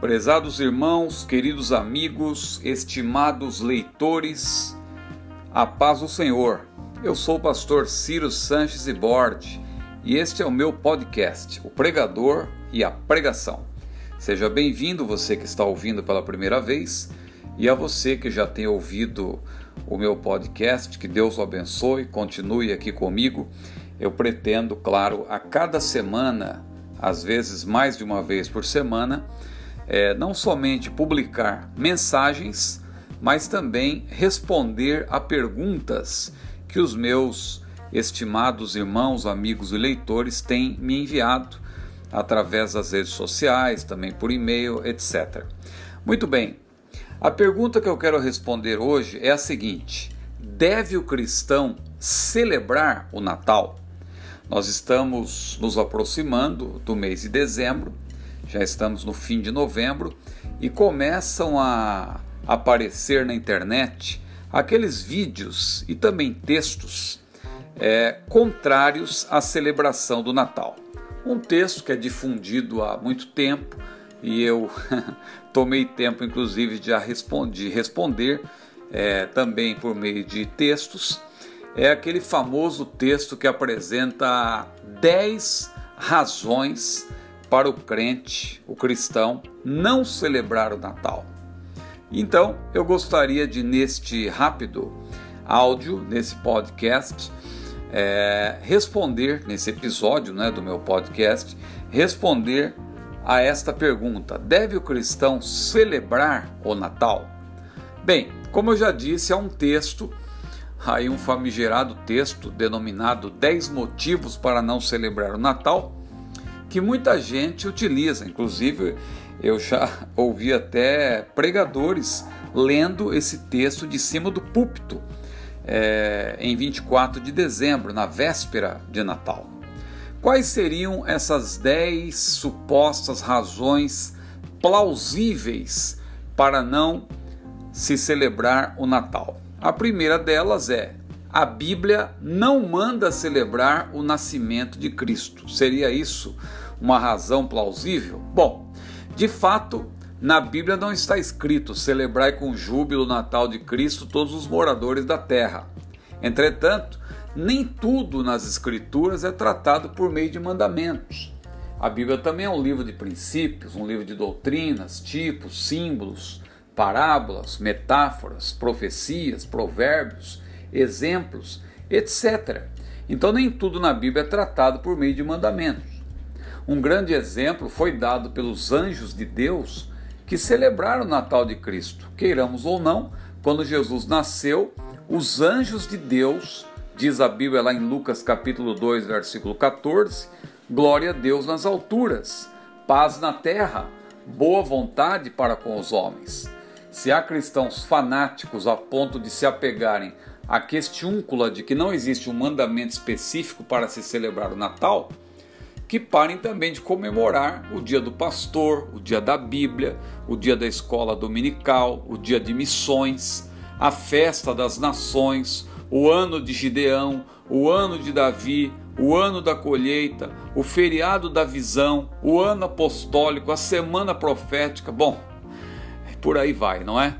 Prezados irmãos, queridos amigos, estimados leitores, a paz do Senhor. Eu sou o pastor Ciro Sanches e Borde e este é o meu podcast, O Pregador e a Pregação. Seja bem-vindo você que está ouvindo pela primeira vez e a você que já tem ouvido o meu podcast, que Deus o abençoe, continue aqui comigo. Eu pretendo, claro, a cada semana, às vezes mais de uma vez por semana, é, não somente publicar mensagens, mas também responder a perguntas que os meus estimados irmãos, amigos e leitores têm me enviado através das redes sociais, também por e-mail, etc. Muito bem, a pergunta que eu quero responder hoje é a seguinte: deve o cristão celebrar o Natal? Nós estamos nos aproximando do mês de dezembro já estamos no fim de novembro e começam a aparecer na internet aqueles vídeos e também textos é, contrários à celebração do Natal. Um texto que é difundido há muito tempo e eu tomei tempo, inclusive, de, respondi, responder é, também por meio de textos. É aquele famoso texto que apresenta 10 razões para o crente, o cristão, não celebrar o Natal. Então, eu gostaria de, neste rápido áudio, nesse podcast, é, responder, nesse episódio né, do meu podcast, responder a esta pergunta: deve o cristão celebrar o Natal? Bem, como eu já disse, há um texto, aí um famigerado texto denominado 10 motivos para não celebrar o Natal, que muita gente utiliza. Inclusive, eu já ouvi até pregadores lendo esse texto de cima do púlpito é, em 24 de dezembro, na véspera de Natal. Quais seriam essas 10 supostas razões plausíveis para não se celebrar o Natal? A primeira delas é a Bíblia não manda celebrar o nascimento de Cristo. Seria isso uma razão plausível? Bom, de fato, na Bíblia não está escrito celebrai com júbilo o Natal de Cristo todos os moradores da terra. Entretanto, nem tudo nas Escrituras é tratado por meio de mandamentos. A Bíblia também é um livro de princípios, um livro de doutrinas, tipos, símbolos, parábolas, metáforas, profecias, provérbios exemplos, etc. Então, nem tudo na Bíblia é tratado por meio de mandamentos. Um grande exemplo foi dado pelos anjos de Deus que celebraram o Natal de Cristo. Queiramos ou não, quando Jesus nasceu, os anjos de Deus, diz a Bíblia lá em Lucas capítulo 2, versículo 14, glória a Deus nas alturas, paz na terra, boa vontade para com os homens. Se há cristãos fanáticos a ponto de se apegarem a questiúncula de que não existe um mandamento específico para se celebrar o Natal, que parem também de comemorar o dia do pastor, o dia da Bíblia, o dia da escola dominical, o dia de missões, a festa das nações, o ano de Gideão, o ano de Davi, o ano da colheita, o feriado da visão, o ano apostólico, a semana profética. Bom, por aí vai, não é?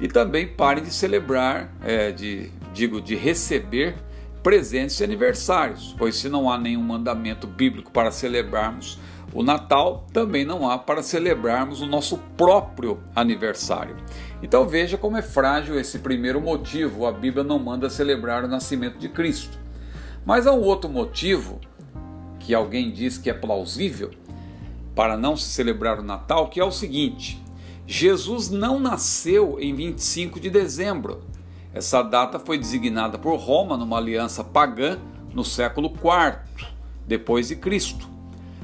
E também parem de celebrar, é, de digo, de receber presentes e aniversários, pois se não há nenhum mandamento bíblico para celebrarmos o Natal, também não há para celebrarmos o nosso próprio aniversário. Então veja como é frágil esse primeiro motivo, a Bíblia não manda celebrar o nascimento de Cristo. Mas há um outro motivo que alguém diz que é plausível para não se celebrar o Natal, que é o seguinte: Jesus não nasceu em 25 de dezembro. Essa data foi designada por Roma numa aliança pagã no século IV depois de Cristo.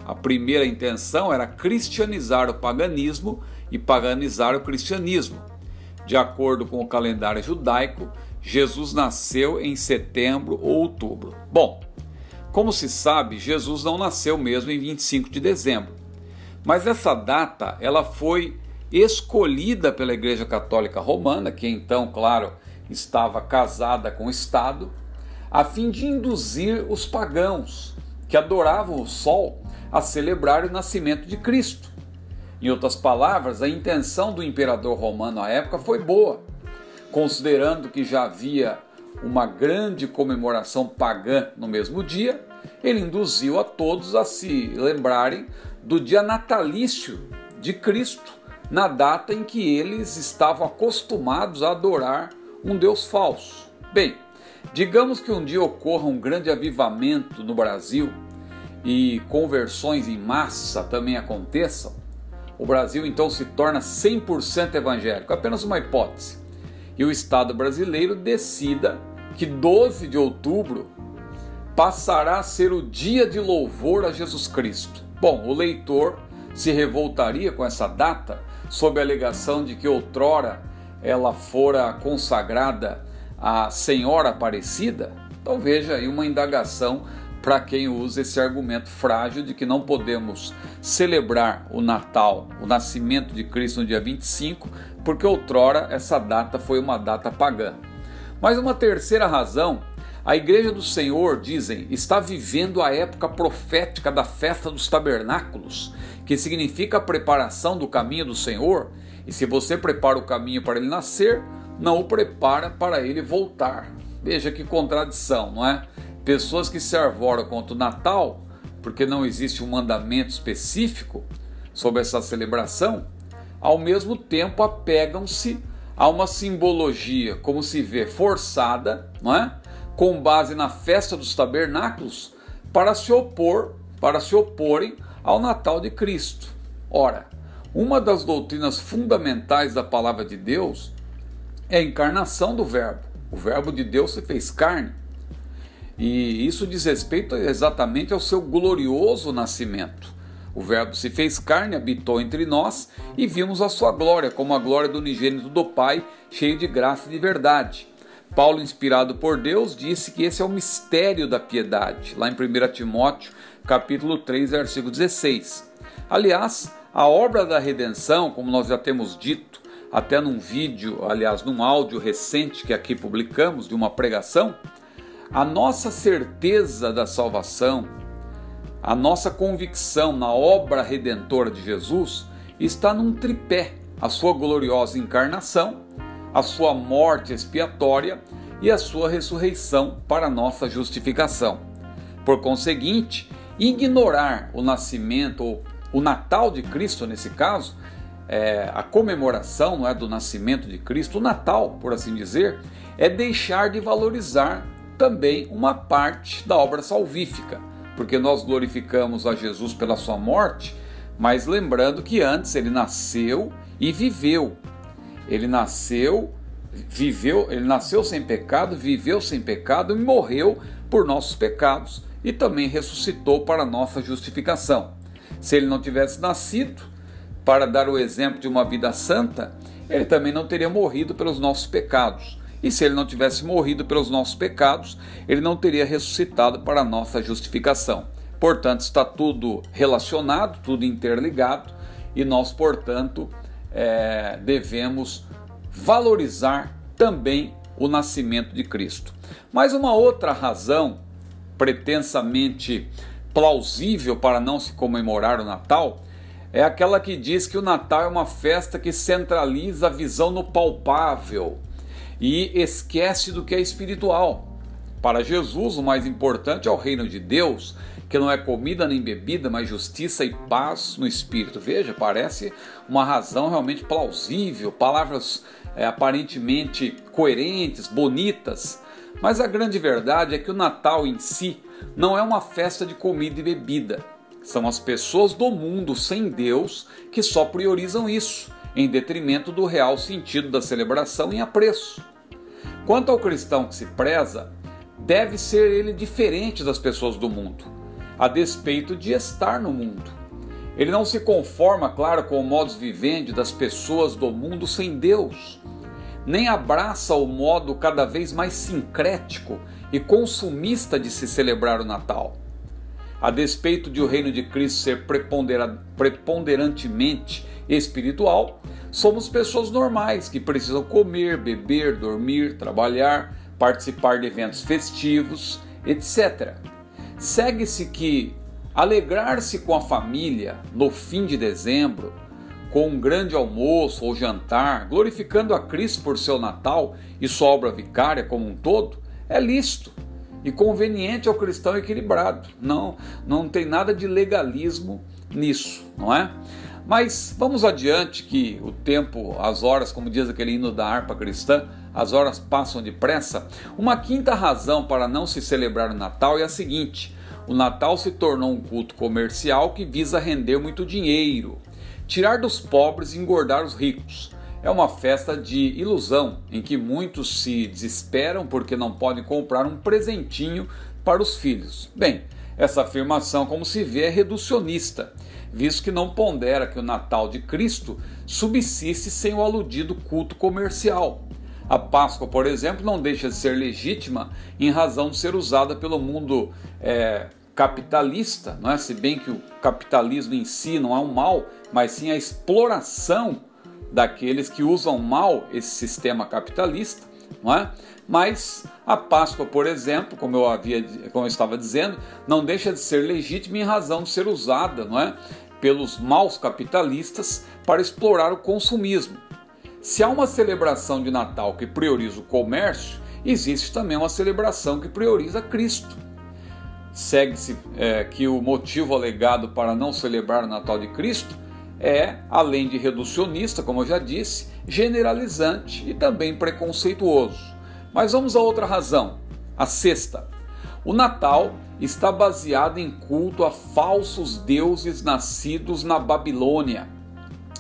A primeira intenção era cristianizar o paganismo e paganizar o cristianismo. De acordo com o calendário judaico, Jesus nasceu em setembro ou outubro. Bom, como se sabe, Jesus não nasceu mesmo em 25 de dezembro. Mas essa data, ela foi escolhida pela Igreja Católica Romana, que então, claro, estava casada com o Estado, a fim de induzir os pagãos que adoravam o sol a celebrar o nascimento de Cristo. Em outras palavras, a intenção do imperador romano à época foi boa, considerando que já havia uma grande comemoração pagã no mesmo dia, ele induziu a todos a se lembrarem do dia natalício de Cristo, na data em que eles estavam acostumados a adorar um Deus falso. Bem, digamos que um dia ocorra um grande avivamento no Brasil e conversões em massa também aconteçam, o Brasil então se torna 100% evangélico, apenas uma hipótese. E o Estado brasileiro decida que 12 de outubro passará a ser o dia de louvor a Jesus Cristo. Bom, o leitor se revoltaria com essa data sob a alegação de que outrora ela fora consagrada à Senhora Aparecida? Então veja aí uma indagação para quem usa esse argumento frágil de que não podemos celebrar o Natal, o nascimento de Cristo no dia 25, porque outrora essa data foi uma data pagã. Mas uma terceira razão, a Igreja do Senhor, dizem, está vivendo a época profética da festa dos tabernáculos, que significa a preparação do caminho do Senhor, e se você prepara o caminho para ele nascer, não o prepara para ele voltar. Veja que contradição, não é? Pessoas que se arvoram contra o Natal, porque não existe um mandamento específico sobre essa celebração, ao mesmo tempo apegam-se a uma simbologia, como se vê, forçada, não é? com base na festa dos tabernáculos, para se opor, para se oporem ao Natal de Cristo. Ora, uma das doutrinas fundamentais da palavra de Deus é a encarnação do Verbo. O Verbo de Deus se fez carne. E isso diz respeito exatamente ao seu glorioso nascimento. O Verbo se fez carne, habitou entre nós e vimos a sua glória, como a glória do unigênito do Pai, cheio de graça e de verdade. Paulo, inspirado por Deus, disse que esse é o mistério da piedade, lá em 1 Timóteo, capítulo 3, versículo 16. Aliás, a obra da redenção, como nós já temos dito, até num vídeo, aliás, num áudio recente que aqui publicamos de uma pregação, a nossa certeza da salvação, a nossa convicção na obra redentora de Jesus está num tripé: a sua gloriosa encarnação, a sua morte expiatória e a sua ressurreição para nossa justificação. Por conseguinte, ignorar o nascimento ou o Natal de Cristo nesse caso, é, a comemoração não é do nascimento de Cristo, o Natal, por assim dizer, é deixar de valorizar também uma parte da obra salvífica, porque nós glorificamos a Jesus pela sua morte, mas lembrando que antes ele nasceu e viveu. Ele nasceu, viveu, ele nasceu sem pecado, viveu sem pecado e morreu por nossos pecados e também ressuscitou para nossa justificação. Se ele não tivesse nascido para dar o exemplo de uma vida santa, ele também não teria morrido pelos nossos pecados. E se ele não tivesse morrido pelos nossos pecados, ele não teria ressuscitado para a nossa justificação. Portanto, está tudo relacionado, tudo interligado, e nós, portanto, é, devemos valorizar também o nascimento de Cristo. Mas uma outra razão pretensamente plausível para não se comemorar o Natal é aquela que diz que o Natal é uma festa que centraliza a visão no palpável e esquece do que é espiritual. Para Jesus, o mais importante é o reino de Deus, que não é comida nem bebida, mas justiça e paz no espírito. Veja, parece uma razão realmente plausível, palavras é, aparentemente coerentes, bonitas. Mas a grande verdade é que o Natal em si não é uma festa de comida e bebida. São as pessoas do mundo sem Deus que só priorizam isso, em detrimento do real sentido da celebração em apreço. Quanto ao cristão que se preza, deve ser ele diferente das pessoas do mundo, a despeito de estar no mundo. Ele não se conforma, claro, com o modus vivendi das pessoas do mundo sem Deus, nem abraça o modo cada vez mais sincrético e consumista de se celebrar o Natal. A despeito de o reino de Cristo ser preponderantemente espiritual, Somos pessoas normais que precisam comer, beber, dormir, trabalhar, participar de eventos festivos, etc. Segue-se que alegrar-se com a família no fim de dezembro, com um grande almoço ou jantar, glorificando a Cristo por seu Natal e sua obra vicária como um todo, é lícito e conveniente ao cristão equilibrado. Não, não tem nada de legalismo nisso, não é? Mas vamos adiante que o tempo, as horas, como diz aquele hino da harpa cristã, as horas passam depressa. Uma quinta razão para não se celebrar o Natal é a seguinte: o Natal se tornou um culto comercial que visa render muito dinheiro, tirar dos pobres e engordar os ricos. É uma festa de ilusão em que muitos se desesperam porque não podem comprar um presentinho para os filhos. Bem, essa afirmação, como se vê, é reducionista, visto que não pondera que o Natal de Cristo subsiste sem o aludido culto comercial. A Páscoa, por exemplo, não deixa de ser legítima em razão de ser usada pelo mundo é, capitalista, não é? se bem que o capitalismo em si não é um mal, mas sim a exploração daqueles que usam mal esse sistema capitalista, não é? Mas a Páscoa, por exemplo, como eu havia, como eu estava dizendo, não deixa de ser legítima em razão de ser usada, não é, pelos maus capitalistas para explorar o consumismo. Se há uma celebração de Natal que prioriza o comércio, existe também uma celebração que prioriza Cristo. Segue-se é, que o motivo alegado para não celebrar o Natal de Cristo é, além de reducionista, como eu já disse, generalizante e também preconceituoso. Mas vamos a outra razão, a sexta. O Natal está baseado em culto a falsos deuses nascidos na Babilônia.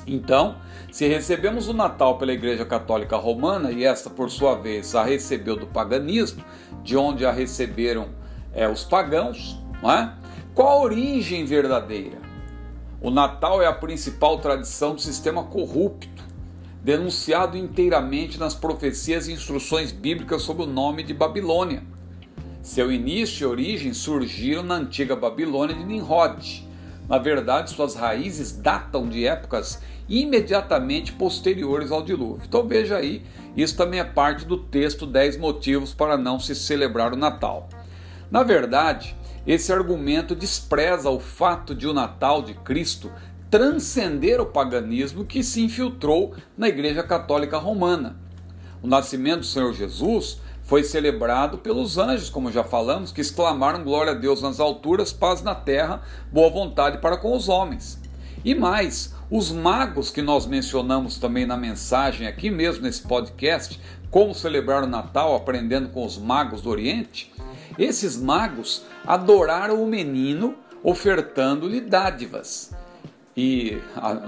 Então, se recebemos o Natal pela Igreja Católica Romana, e esta, por sua vez, a recebeu do paganismo, de onde a receberam é, os pagãos, é? qual a origem verdadeira? O Natal é a principal tradição do sistema corrupto denunciado inteiramente nas profecias e instruções bíblicas sob o nome de Babilônia. Seu início e origem surgiram na antiga Babilônia de Nimrod. Na verdade, suas raízes datam de épocas imediatamente posteriores ao dilúvio. Então veja aí, isso também é parte do texto 10 motivos para não se celebrar o Natal. Na verdade, esse argumento despreza o fato de o Natal de Cristo transcender o paganismo que se infiltrou na Igreja Católica Romana. O nascimento do Senhor Jesus foi celebrado pelos anjos, como já falamos, que exclamaram glória a Deus nas alturas, paz na terra, boa vontade para com os homens. E mais, os magos que nós mencionamos também na mensagem aqui mesmo nesse podcast, como celebrar o Natal aprendendo com os magos do Oriente, esses magos adoraram o menino ofertando-lhe dádivas. E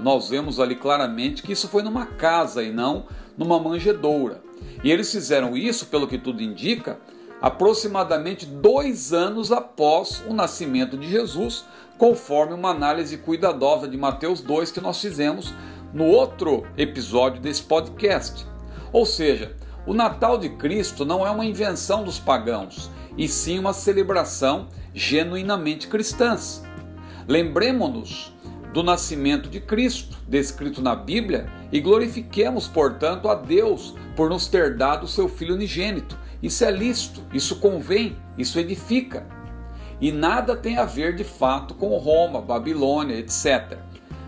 nós vemos ali claramente que isso foi numa casa e não numa manjedoura. E eles fizeram isso, pelo que tudo indica, aproximadamente dois anos após o nascimento de Jesus, conforme uma análise cuidadosa de Mateus 2 que nós fizemos no outro episódio desse podcast. Ou seja, o Natal de Cristo não é uma invenção dos pagãos, e sim uma celebração genuinamente cristã. Lembremos-nos do nascimento de Cristo, descrito na Bíblia, e glorifiquemos, portanto, a Deus por nos ter dado o seu Filho unigênito. Isso é lícito, isso convém, isso edifica. E nada tem a ver de fato com Roma, Babilônia, etc.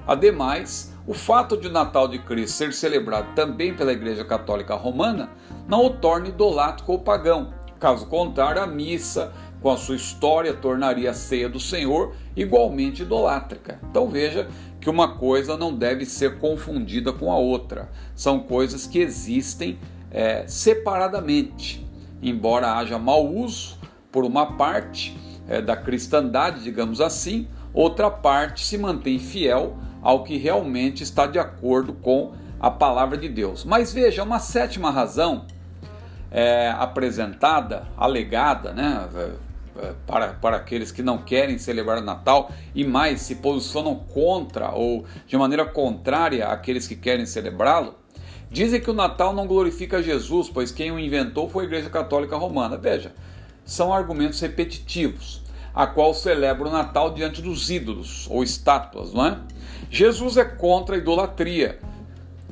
Ademais, o fato de o Natal de Cristo ser celebrado também pela Igreja Católica Romana não o torna idolátrico ou pagão. Caso contrário, a missa, com a sua história, tornaria a ceia do Senhor igualmente idolátrica. Então veja que uma coisa não deve ser confundida com a outra. São coisas que existem é, separadamente. Embora haja mau uso por uma parte é, da cristandade, digamos assim, outra parte se mantém fiel ao que realmente está de acordo com a palavra de Deus. Mas veja, uma sétima razão é, apresentada, alegada, né, é, para, para aqueles que não querem celebrar o Natal e mais se posicionam contra ou de maneira contrária àqueles que querem celebrá-lo, dizem que o Natal não glorifica Jesus, pois quem o inventou foi a Igreja Católica Romana. Veja, são argumentos repetitivos, a qual celebra o Natal diante dos ídolos ou estátuas, não é? Jesus é contra a idolatria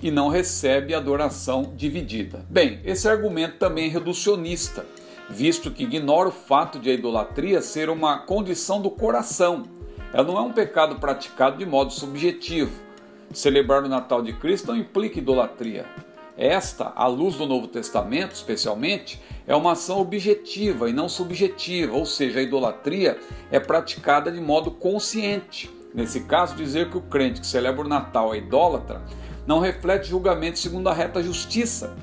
e não recebe adoração dividida. Bem, esse argumento também é reducionista visto que ignora o fato de a idolatria ser uma condição do coração. Ela não é um pecado praticado de modo subjetivo. celebrar o Natal de Cristo não implica idolatria. Esta, à luz do Novo Testamento, especialmente, é uma ação objetiva e não subjetiva, ou seja, a idolatria é praticada de modo consciente. Nesse caso, dizer que o crente que celebra o Natal é idólatra não reflete julgamento segundo a reta justiça,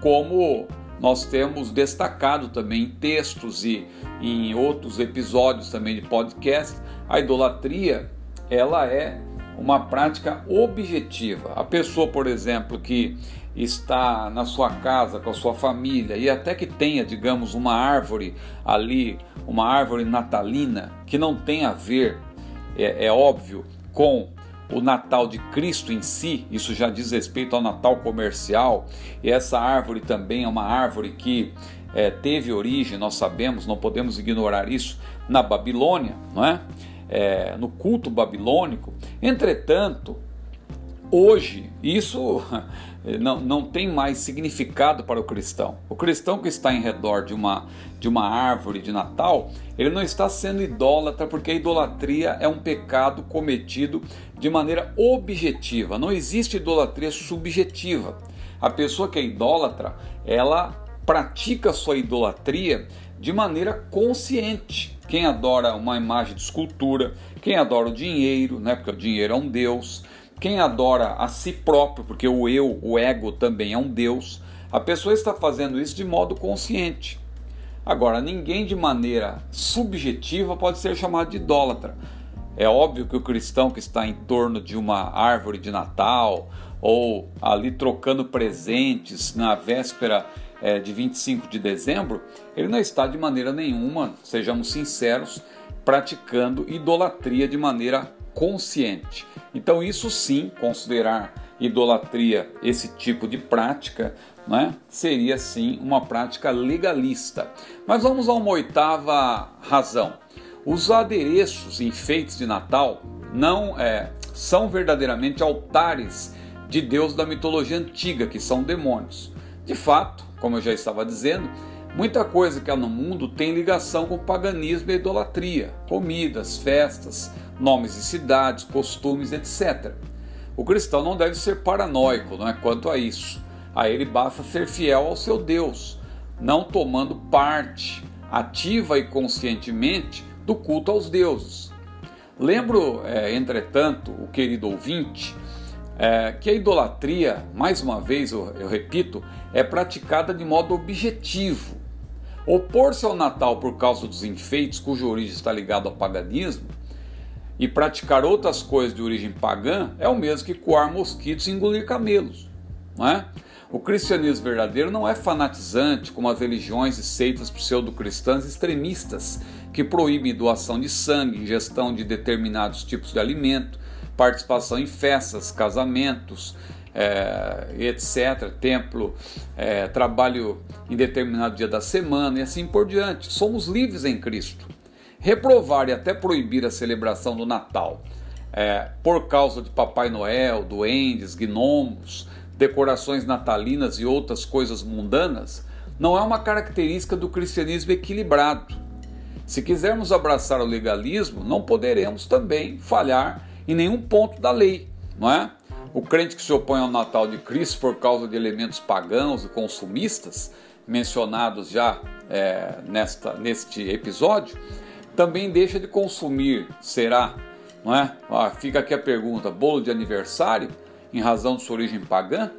como nós temos destacado também em textos e em outros episódios também de podcast, a idolatria ela é uma prática objetiva. A pessoa, por exemplo, que está na sua casa com a sua família e até que tenha, digamos, uma árvore ali, uma árvore natalina que não tem a ver, é, é óbvio, com o Natal de Cristo em si, isso já diz respeito ao Natal comercial, e essa árvore também é uma árvore que é, teve origem, nós sabemos, não podemos ignorar isso, na Babilônia, não é? é no culto babilônico. Entretanto, hoje, isso não, não tem mais significado para o cristão. O cristão que está em redor de uma, de uma árvore de Natal, ele não está sendo idólatra, porque a idolatria é um pecado cometido de maneira objetiva. Não existe idolatria subjetiva. A pessoa que é idólatra, ela pratica sua idolatria de maneira consciente. Quem adora uma imagem de escultura, quem adora o dinheiro, né, porque o dinheiro é um deus, quem adora a si próprio, porque o eu, o ego também é um Deus, a pessoa está fazendo isso de modo consciente. Agora, ninguém de maneira subjetiva pode ser chamado de idólatra. É óbvio que o cristão que está em torno de uma árvore de Natal ou ali trocando presentes na véspera é, de 25 de dezembro, ele não está de maneira nenhuma, sejamos sinceros, praticando idolatria de maneira consciente. Então, isso sim, considerar idolatria esse tipo de prática, né, seria sim uma prática legalista. Mas vamos a uma oitava razão. Os adereços enfeites de Natal não é, são verdadeiramente altares de Deus da mitologia antiga, que são demônios. De fato, como eu já estava dizendo, muita coisa que há no mundo tem ligação com o paganismo e idolatria, comidas, festas, nomes de cidades, costumes, etc. O cristão não deve ser paranoico não é, quanto a isso. A ele basta ser fiel ao seu Deus, não tomando parte ativa e conscientemente do culto aos deuses. Lembro, é, entretanto, o querido ouvinte, é, que a idolatria, mais uma vez eu, eu repito, é praticada de modo objetivo. Opor-se ao Natal por causa dos enfeites, cuja origem está ligada ao paganismo, e praticar outras coisas de origem pagã é o mesmo que coar mosquitos e engolir camelos. Não é? O cristianismo verdadeiro não é fanatizante como as religiões e seitas pseudo-cristãs extremistas que proíbem doação de sangue, ingestão de determinados tipos de alimento, participação em festas, casamentos, é, etc., templo, é, trabalho em determinado dia da semana e assim por diante. Somos livres em Cristo reprovar e até proibir a celebração do Natal é, por causa de Papai Noel, duendes, gnomos, decorações natalinas e outras coisas mundanas, não é uma característica do cristianismo equilibrado. Se quisermos abraçar o legalismo, não poderemos também falhar em nenhum ponto da lei, não é? O crente que se opõe ao Natal de Cristo por causa de elementos pagãos e consumistas, mencionados já é, nesta, neste episódio, também deixa de consumir, será? Não é? Ah, fica aqui a pergunta: bolo de aniversário, em razão de sua origem pagã?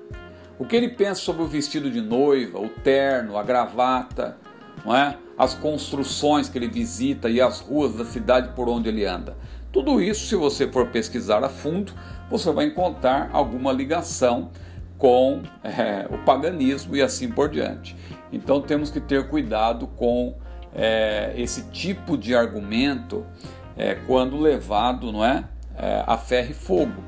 O que ele pensa sobre o vestido de noiva, o terno, a gravata, não é? as construções que ele visita e as ruas da cidade por onde ele anda? Tudo isso, se você for pesquisar a fundo, você vai encontrar alguma ligação com é, o paganismo e assim por diante. Então temos que ter cuidado com é, esse tipo de argumento é, quando levado não é, é, a ferro e fogo,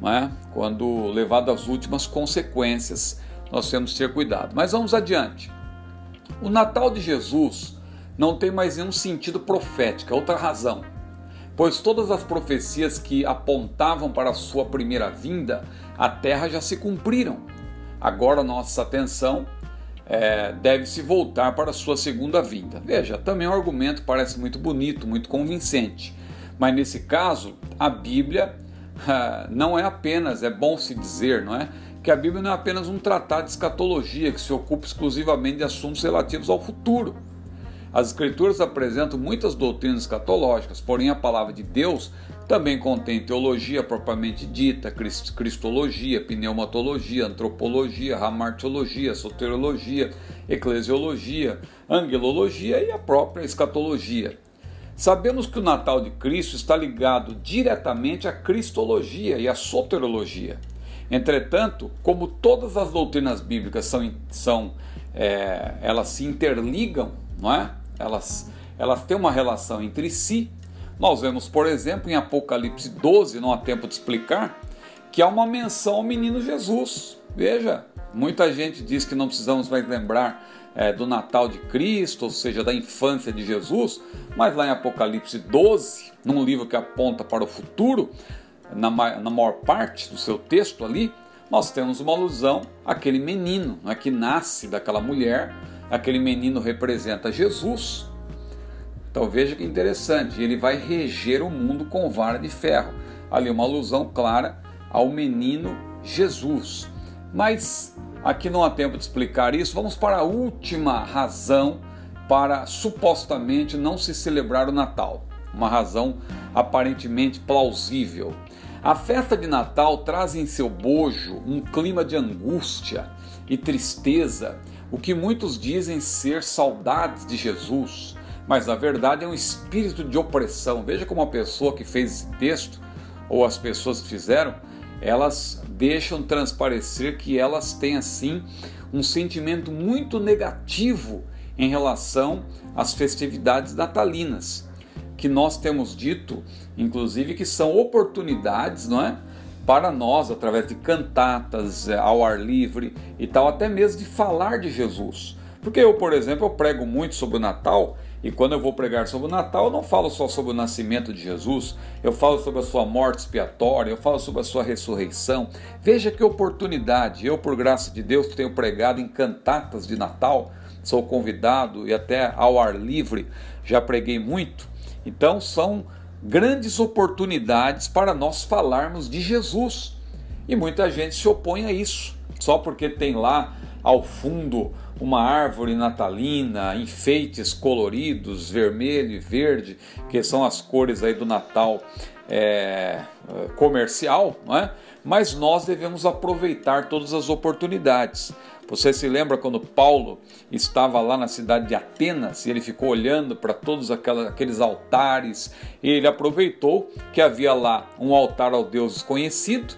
não é? quando levado às últimas consequências, nós temos que ter cuidado. Mas vamos adiante. O Natal de Jesus não tem mais nenhum sentido profético, é outra razão. Pois todas as profecias que apontavam para a sua primeira vinda, a terra já se cumpriram. Agora nossa atenção é, deve se voltar para a sua segunda vinda. Veja, também o argumento parece muito bonito, muito convincente, mas nesse caso a Bíblia não é apenas, é bom se dizer, não é? Que a Bíblia não é apenas um tratado de escatologia que se ocupa exclusivamente de assuntos relativos ao futuro. As Escrituras apresentam muitas doutrinas escatológicas, porém a palavra de Deus também contém teologia propriamente dita, cristologia, pneumatologia, antropologia, ramartiologia, soteriologia, eclesiologia, angelologia e a própria escatologia. Sabemos que o Natal de Cristo está ligado diretamente à cristologia e à soterologia. Entretanto, como todas as doutrinas bíblicas são, são é, elas se interligam, não é? Elas, elas têm uma relação entre si. Nós vemos, por exemplo, em Apocalipse 12, não há tempo de explicar, que há uma menção ao menino Jesus. Veja, muita gente diz que não precisamos mais lembrar é, do Natal de Cristo, ou seja, da infância de Jesus, mas lá em Apocalipse 12, num livro que aponta para o futuro, na, na maior parte do seu texto ali, nós temos uma alusão àquele menino né, que nasce daquela mulher. Aquele menino representa Jesus. Então veja que interessante, ele vai reger o mundo com vara de ferro. Ali uma alusão clara ao menino Jesus. Mas aqui não há tempo de explicar isso, vamos para a última razão para supostamente não se celebrar o Natal. Uma razão aparentemente plausível. A festa de Natal traz em seu bojo um clima de angústia e tristeza, o que muitos dizem ser saudades de Jesus, mas na verdade é um espírito de opressão. Veja como a pessoa que fez esse texto, ou as pessoas que fizeram, elas deixam transparecer que elas têm assim um sentimento muito negativo em relação às festividades natalinas que nós temos dito, inclusive, que são oportunidades, não é? Para nós, através de cantatas é, ao ar livre e tal, até mesmo de falar de Jesus. Porque eu, por exemplo, eu prego muito sobre o Natal e quando eu vou pregar sobre o Natal, eu não falo só sobre o nascimento de Jesus, eu falo sobre a sua morte expiatória, eu falo sobre a sua ressurreição. Veja que oportunidade! Eu, por graça de Deus, tenho pregado em cantatas de Natal, sou convidado e até ao ar livre já preguei muito. Então são grandes oportunidades para nós falarmos de Jesus. E muita gente se opõe a isso, só porque tem lá ao fundo uma árvore natalina, enfeites coloridos, vermelho e verde, que são as cores aí do Natal é, comercial, não é? mas nós devemos aproveitar todas as oportunidades. Você se lembra quando Paulo estava lá na cidade de Atenas e ele ficou olhando para todos aqueles altares e ele aproveitou que havia lá um altar ao Deus desconhecido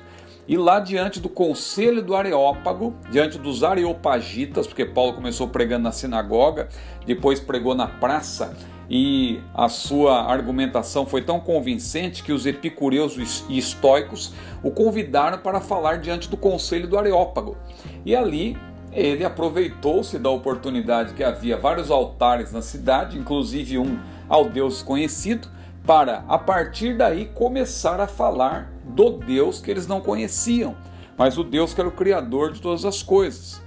e lá diante do conselho do Areópago, diante dos areopagitas, porque Paulo começou pregando na sinagoga, depois pregou na praça e a sua argumentação foi tão convincente que os epicureus e estoicos o convidaram para falar diante do conselho do Areópago. E ali ele aproveitou-se da oportunidade que havia vários altares na cidade, inclusive um ao Deus conhecido, para a partir daí começar a falar do Deus que eles não conheciam, mas o Deus que era o Criador de todas as coisas.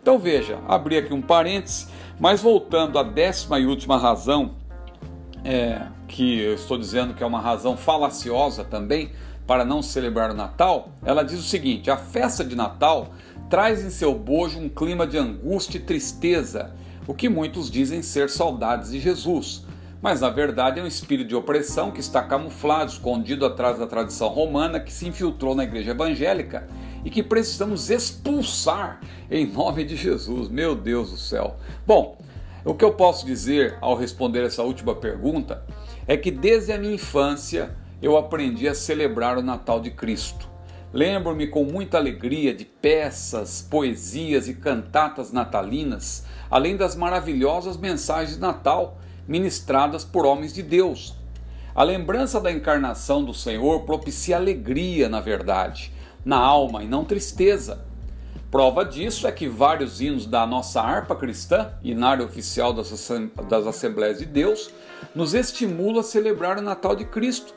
Então veja, abri aqui um parêntese, mas voltando à décima e última razão, é, que eu estou dizendo que é uma razão falaciosa também para não celebrar o Natal, ela diz o seguinte: a festa de Natal traz em seu bojo um clima de angústia e tristeza, o que muitos dizem ser saudades de Jesus. Mas na verdade é um espírito de opressão que está camuflado, escondido atrás da tradição romana que se infiltrou na igreja evangélica e que precisamos expulsar em nome de Jesus. Meu Deus do céu. Bom, o que eu posso dizer ao responder essa última pergunta é que desde a minha infância eu aprendi a celebrar o Natal de Cristo. Lembro-me com muita alegria de peças, poesias e cantatas natalinas, além das maravilhosas mensagens de Natal ministradas por homens de Deus. A lembrança da encarnação do Senhor propicia alegria, na verdade, na alma e não tristeza. Prova disso é que vários hinos da nossa harpa cristã, inário oficial das Assembleias de Deus, nos estimula a celebrar o Natal de Cristo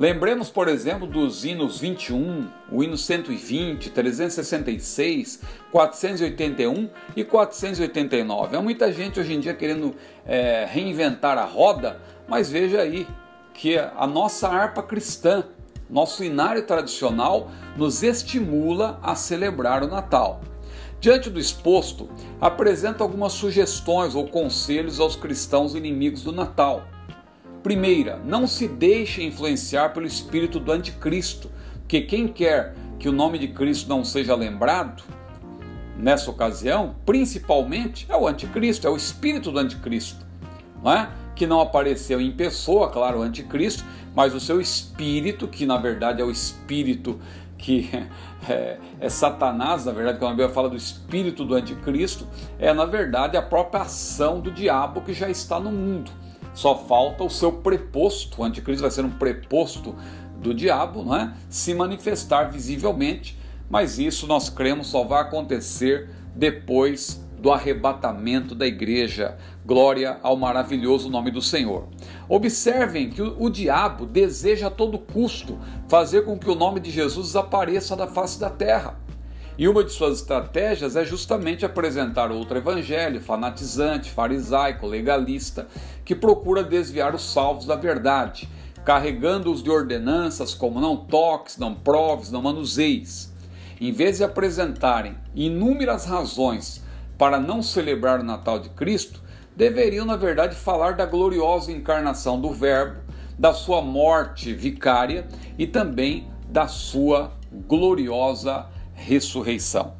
Lembremos, por exemplo, dos hinos 21, o hino 120, 366, 481 e 489. Há muita gente hoje em dia querendo é, reinventar a roda, mas veja aí que a nossa harpa cristã, Nosso inário tradicional nos estimula a celebrar o Natal. Diante do exposto, apresenta algumas sugestões ou conselhos aos cristãos inimigos do Natal. Primeira, não se deixe influenciar pelo espírito do anticristo, porque quem quer que o nome de Cristo não seja lembrado nessa ocasião, principalmente, é o anticristo, é o espírito do anticristo, não é? que não apareceu em pessoa, claro, o anticristo, mas o seu espírito, que na verdade é o espírito que é, é, Satanás, na verdade, quando a Bíblia fala do espírito do anticristo, é na verdade a própria ação do diabo que já está no mundo. Só falta o seu preposto, o anticristo vai ser um preposto do diabo, não é? Se manifestar visivelmente, mas isso nós cremos só vai acontecer depois do arrebatamento da igreja. Glória ao maravilhoso nome do Senhor. Observem que o, diabo deseja a todo custo fazer com que o nome de Jesus desapareça da face da terra. E uma de suas estratégias é justamente apresentar outro evangelho fanatizante, farisaico, legalista, que procura desviar os salvos da verdade, carregando-os de ordenanças como não toques, não proves, não manuseis. Em vez de apresentarem inúmeras razões para não celebrar o Natal de Cristo, deveriam, na verdade, falar da gloriosa encarnação do Verbo, da sua morte vicária e também da sua gloriosa ressurreição.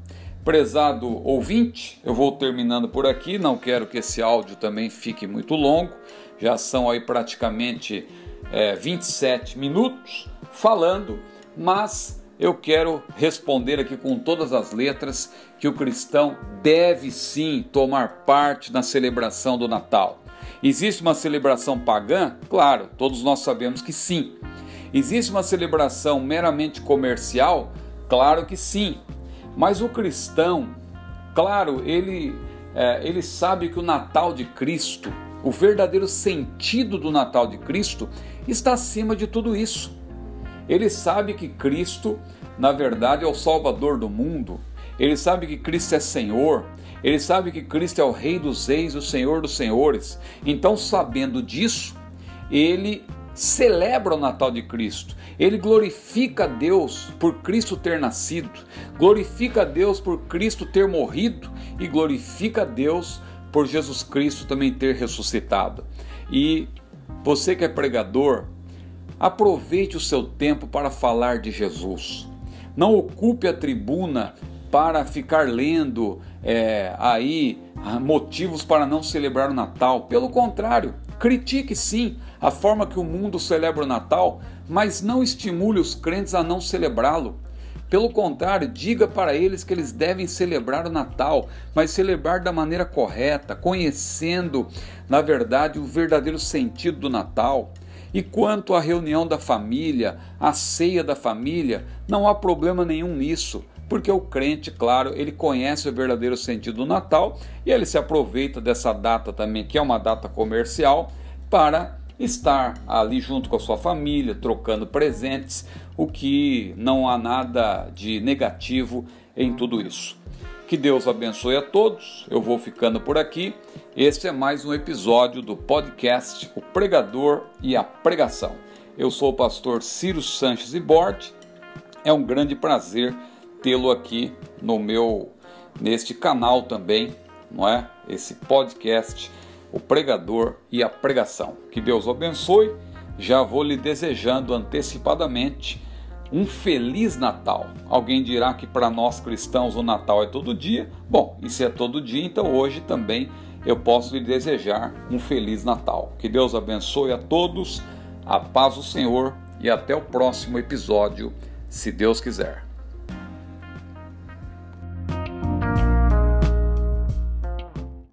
Prezado ouvinte, eu vou terminando por aqui, não quero que esse áudio também fique muito longo, já são aí praticamente é, 27 minutos falando, mas eu quero responder aqui com todas as letras que o cristão deve sim tomar parte na celebração do Natal. Existe uma celebração pagã? Claro, todos nós sabemos que sim. Existe uma celebração meramente comercial? Claro que sim. Mas o cristão, claro, ele, é, ele sabe que o Natal de Cristo, o verdadeiro sentido do Natal de Cristo, está acima de tudo isso. Ele sabe que Cristo, na verdade, é o Salvador do mundo. Ele sabe que Cristo é Senhor. Ele sabe que Cristo é o Rei dos Reis, o Senhor dos Senhores. Então, sabendo disso, ele celebra o Natal de Cristo. Ele glorifica a Deus por Cristo ter nascido, glorifica a Deus por Cristo ter morrido e glorifica a Deus por Jesus Cristo também ter ressuscitado. E você que é pregador, Aproveite o seu tempo para falar de Jesus. Não ocupe a tribuna para ficar lendo é, aí ah, motivos para não celebrar o Natal. Pelo contrário, critique sim a forma que o mundo celebra o Natal, mas não estimule os crentes a não celebrá-lo. Pelo contrário, diga para eles que eles devem celebrar o Natal, mas celebrar da maneira correta, conhecendo, na verdade, o verdadeiro sentido do Natal. E quanto à reunião da família, à ceia da família, não há problema nenhum nisso, porque o crente, claro, ele conhece o verdadeiro sentido do Natal e ele se aproveita dessa data também, que é uma data comercial, para estar ali junto com a sua família, trocando presentes, o que não há nada de negativo em tudo isso. Que Deus abençoe a todos. Eu vou ficando por aqui. Este é mais um episódio do podcast O Pregador e a Pregação. Eu sou o pastor Ciro Sanches e Bort. É um grande prazer tê-lo aqui no meu neste canal também, não é? Esse podcast O Pregador e a Pregação. Que Deus o abençoe. Já vou lhe desejando antecipadamente um feliz Natal. Alguém dirá que para nós cristãos o Natal é todo dia. Bom, se é todo dia, então hoje também eu posso lhe desejar um feliz Natal. Que Deus abençoe a todos, a paz do Senhor e até o próximo episódio, se Deus quiser.